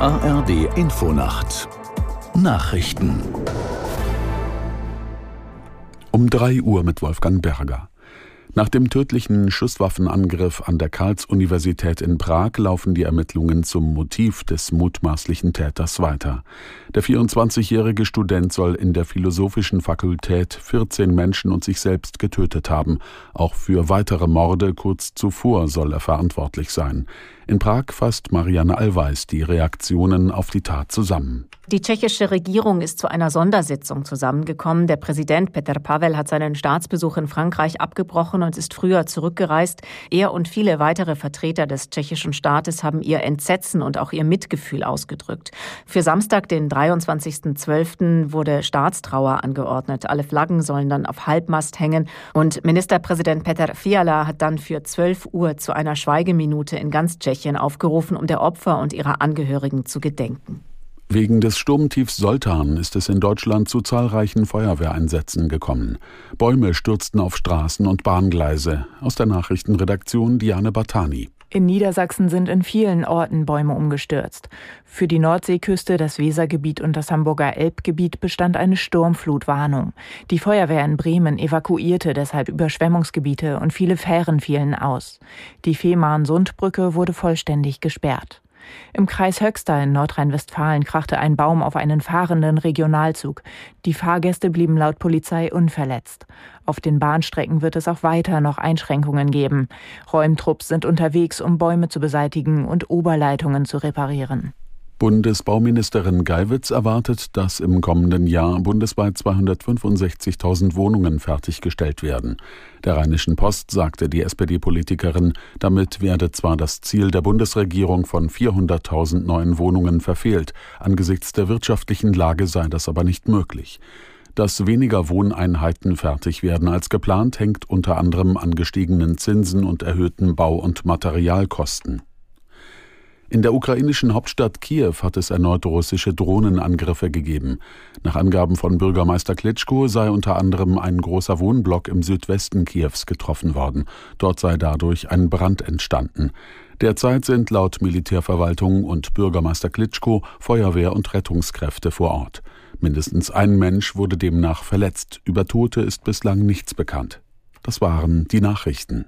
ARD Infonacht Nachrichten um 3 Uhr mit Wolfgang Berger. Nach dem tödlichen Schusswaffenangriff an der Karls-Universität in Prag laufen die Ermittlungen zum Motiv des mutmaßlichen Täters weiter. Der 24-jährige Student soll in der philosophischen Fakultät 14 Menschen und sich selbst getötet haben. Auch für weitere Morde kurz zuvor soll er verantwortlich sein. In Prag fasst Marianne Allweis die Reaktionen auf die Tat zusammen. Die tschechische Regierung ist zu einer Sondersitzung zusammengekommen. Der Präsident Petr Pavel hat seinen Staatsbesuch in Frankreich abgebrochen und ist früher zurückgereist. Er und viele weitere Vertreter des tschechischen Staates haben ihr Entsetzen und auch ihr Mitgefühl ausgedrückt. Für Samstag, den 23.12., wurde Staatstrauer angeordnet. Alle Flaggen sollen dann auf Halbmast hängen und Ministerpräsident Petr Fiala hat dann für 12 Uhr zu einer Schweigeminute in ganz Tschechien Tschechien aufgerufen, um der Opfer und ihrer Angehörigen zu gedenken. Wegen des Sturmtiefs Soltan ist es in Deutschland zu zahlreichen Feuerwehreinsätzen gekommen. Bäume stürzten auf Straßen und Bahngleise. Aus der Nachrichtenredaktion Diane Batani. In Niedersachsen sind in vielen Orten Bäume umgestürzt. Für die Nordseeküste, das Wesergebiet und das Hamburger Elbgebiet bestand eine Sturmflutwarnung. Die Feuerwehr in Bremen evakuierte deshalb Überschwemmungsgebiete und viele Fähren fielen aus. Die Fehmarn-Sundbrücke wurde vollständig gesperrt. Im Kreis Höxter in Nordrhein-Westfalen krachte ein Baum auf einen fahrenden Regionalzug. Die Fahrgäste blieben laut Polizei unverletzt. Auf den Bahnstrecken wird es auch weiter noch Einschränkungen geben. Räumtrupps sind unterwegs, um Bäume zu beseitigen und Oberleitungen zu reparieren. Bundesbauministerin Geiwitz erwartet, dass im kommenden Jahr bundesweit 265.000 Wohnungen fertiggestellt werden. Der Rheinischen Post sagte die SPD-Politikerin, damit werde zwar das Ziel der Bundesregierung von 400.000 neuen Wohnungen verfehlt, angesichts der wirtschaftlichen Lage sei das aber nicht möglich. Dass weniger Wohneinheiten fertig werden als geplant, hängt unter anderem an gestiegenen Zinsen und erhöhten Bau- und Materialkosten. In der ukrainischen Hauptstadt Kiew hat es erneut russische Drohnenangriffe gegeben. Nach Angaben von Bürgermeister Klitschko sei unter anderem ein großer Wohnblock im Südwesten Kiews getroffen worden. Dort sei dadurch ein Brand entstanden. Derzeit sind laut Militärverwaltung und Bürgermeister Klitschko Feuerwehr und Rettungskräfte vor Ort. Mindestens ein Mensch wurde demnach verletzt. Über Tote ist bislang nichts bekannt. Das waren die Nachrichten.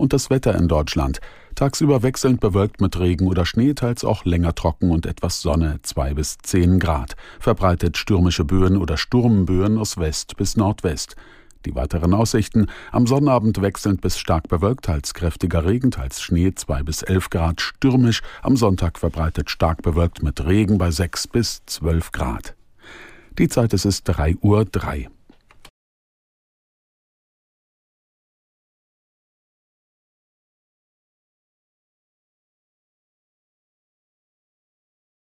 Und das Wetter in Deutschland. Tagsüber wechselnd bewölkt mit Regen oder Schnee, teils auch länger trocken und etwas Sonne, zwei bis zehn Grad. Verbreitet stürmische Böen oder Sturmböen aus West bis Nordwest. Die weiteren Aussichten am Sonnabend wechselnd bis stark bewölkt, teils kräftiger Regen, teils Schnee zwei bis elf Grad, stürmisch, am Sonntag verbreitet stark bewölkt mit Regen bei sechs bis zwölf Grad. Die Zeit es ist drei Uhr. drei.